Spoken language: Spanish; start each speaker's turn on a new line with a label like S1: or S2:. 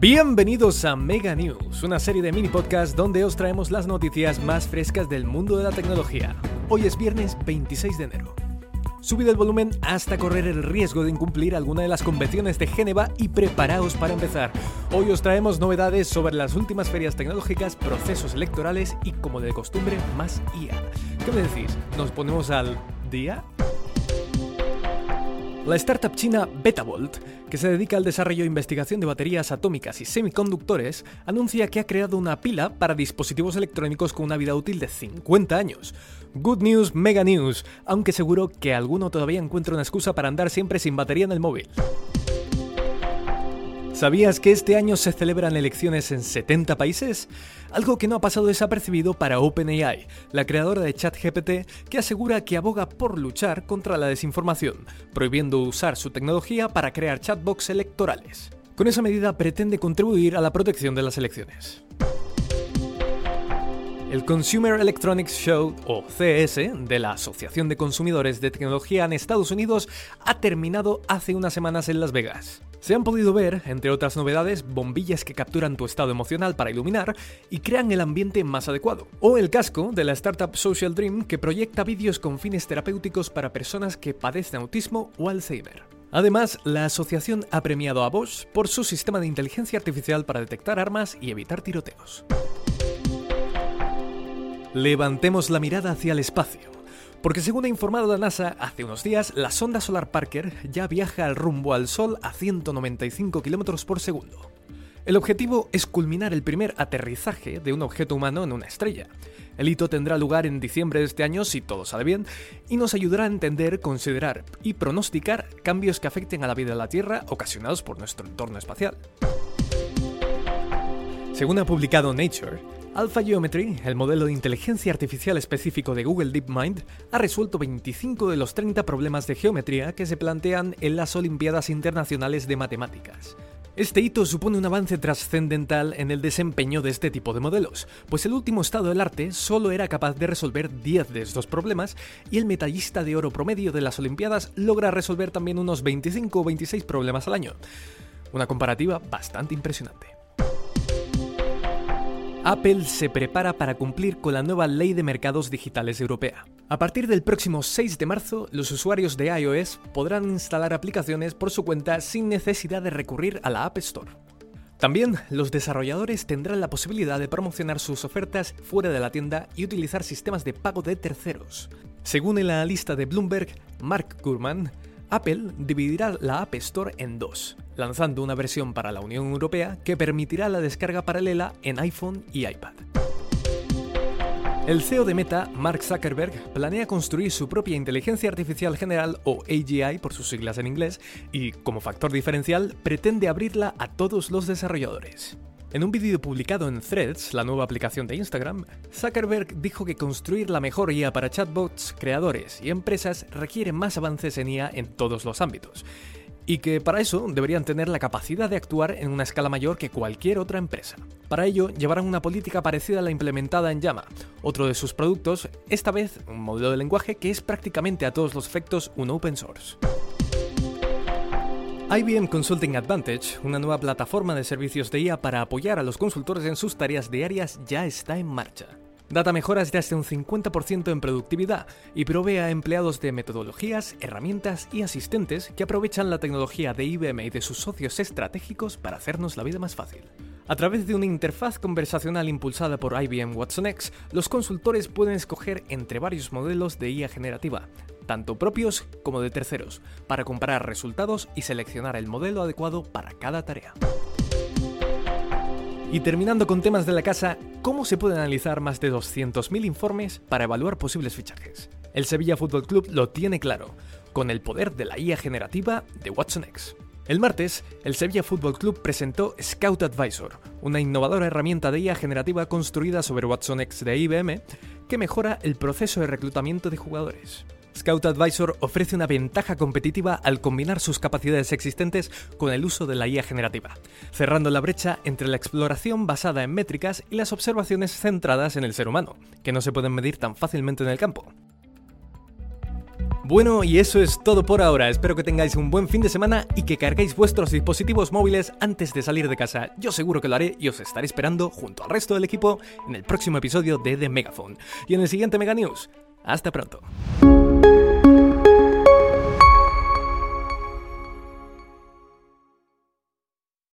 S1: Bienvenidos a Mega News, una serie de mini podcasts donde os traemos las noticias más frescas del mundo de la tecnología. Hoy es viernes 26 de enero. Subid el volumen hasta correr el riesgo de incumplir alguna de las convenciones de Génova y preparaos para empezar. Hoy os traemos novedades sobre las últimas ferias tecnológicas, procesos electorales y, como de costumbre, más IA. ¿Qué me decís? ¿Nos ponemos al día? La startup china Betavolt, que se dedica al desarrollo e investigación de baterías atómicas y semiconductores, anuncia que ha creado una pila para dispositivos electrónicos con una vida útil de 50 años. Good news, mega news, aunque seguro que alguno todavía encuentra una excusa para andar siempre sin batería en el móvil. ¿Sabías que este año se celebran elecciones en 70 países? Algo que no ha pasado desapercibido para OpenAI, la creadora de ChatGPT, que asegura que aboga por luchar contra la desinformación, prohibiendo usar su tecnología para crear chatbots electorales. Con esa medida pretende contribuir a la protección de las elecciones. El Consumer Electronics Show, o CS, de la Asociación de Consumidores de Tecnología en Estados Unidos, ha terminado hace unas semanas en Las Vegas. Se han podido ver, entre otras novedades, bombillas que capturan tu estado emocional para iluminar y crean el ambiente más adecuado. O el casco de la startup Social Dream que proyecta vídeos con fines terapéuticos para personas que padecen autismo o Alzheimer. Además, la asociación ha premiado a Bosch por su sistema de inteligencia artificial para detectar armas y evitar tiroteos. Levantemos la mirada hacia el espacio. Porque según ha informado la NASA hace unos días, la sonda solar Parker ya viaja al rumbo al Sol a 195 km por segundo. El objetivo es culminar el primer aterrizaje de un objeto humano en una estrella. El hito tendrá lugar en diciembre de este año si todo sale bien y nos ayudará a entender, considerar y pronosticar cambios que afecten a la vida de la Tierra ocasionados por nuestro entorno espacial. Según ha publicado Nature, Alpha Geometry, el modelo de inteligencia artificial específico de Google DeepMind, ha resuelto 25 de los 30 problemas de geometría que se plantean en las Olimpiadas Internacionales de Matemáticas. Este hito supone un avance trascendental en el desempeño de este tipo de modelos, pues el último estado del arte solo era capaz de resolver 10 de estos problemas y el medallista de oro promedio de las Olimpiadas logra resolver también unos 25 o 26 problemas al año. Una comparativa bastante impresionante. Apple se prepara para cumplir con la nueva Ley de Mercados Digitales Europea. A partir del próximo 6 de marzo, los usuarios de iOS podrán instalar aplicaciones por su cuenta sin necesidad de recurrir a la App Store. También los desarrolladores tendrán la posibilidad de promocionar sus ofertas fuera de la tienda y utilizar sistemas de pago de terceros. Según el analista de Bloomberg, Mark Gurman, Apple dividirá la App Store en dos, lanzando una versión para la Unión Europea que permitirá la descarga paralela en iPhone y iPad. El CEO de Meta, Mark Zuckerberg, planea construir su propia inteligencia artificial general o AGI por sus siglas en inglés y, como factor diferencial, pretende abrirla a todos los desarrolladores. En un vídeo publicado en Threads, la nueva aplicación de Instagram, Zuckerberg dijo que construir la mejor IA para chatbots, creadores y empresas requiere más avances en IA en todos los ámbitos, y que para eso deberían tener la capacidad de actuar en una escala mayor que cualquier otra empresa. Para ello, llevarán una política parecida a la implementada en Llama, otro de sus productos, esta vez un modelo de lenguaje que es prácticamente a todos los efectos un open source. IBM Consulting Advantage, una nueva plataforma de servicios de IA para apoyar a los consultores en sus tareas diarias, ya está en marcha. Data mejoras de hasta un 50% en productividad y provee a empleados de metodologías, herramientas y asistentes que aprovechan la tecnología de IBM y de sus socios estratégicos para hacernos la vida más fácil. A través de una interfaz conversacional impulsada por IBM Watson X, los consultores pueden escoger entre varios modelos de IA generativa, tanto propios como de terceros, para comparar resultados y seleccionar el modelo adecuado para cada tarea. Y terminando con temas de la casa, ¿cómo se pueden analizar más de 200.000 informes para evaluar posibles fichajes? El Sevilla Fútbol Club lo tiene claro, con el poder de la IA generativa de Watson X. El martes, el Sevilla Fútbol Club presentó Scout Advisor, una innovadora herramienta de IA generativa construida sobre Watson X de IBM que mejora el proceso de reclutamiento de jugadores. Scout Advisor ofrece una ventaja competitiva al combinar sus capacidades existentes con el uso de la IA generativa, cerrando la brecha entre la exploración basada en métricas y las observaciones centradas en el ser humano, que no se pueden medir tan fácilmente en el campo. Bueno, y eso es todo por ahora. Espero que tengáis un buen fin de semana y que carguéis vuestros dispositivos móviles antes de salir de casa. Yo seguro que lo haré y os estaré esperando junto al resto del equipo en el próximo episodio de The Megaphone. Y en el siguiente Mega News. Hasta pronto.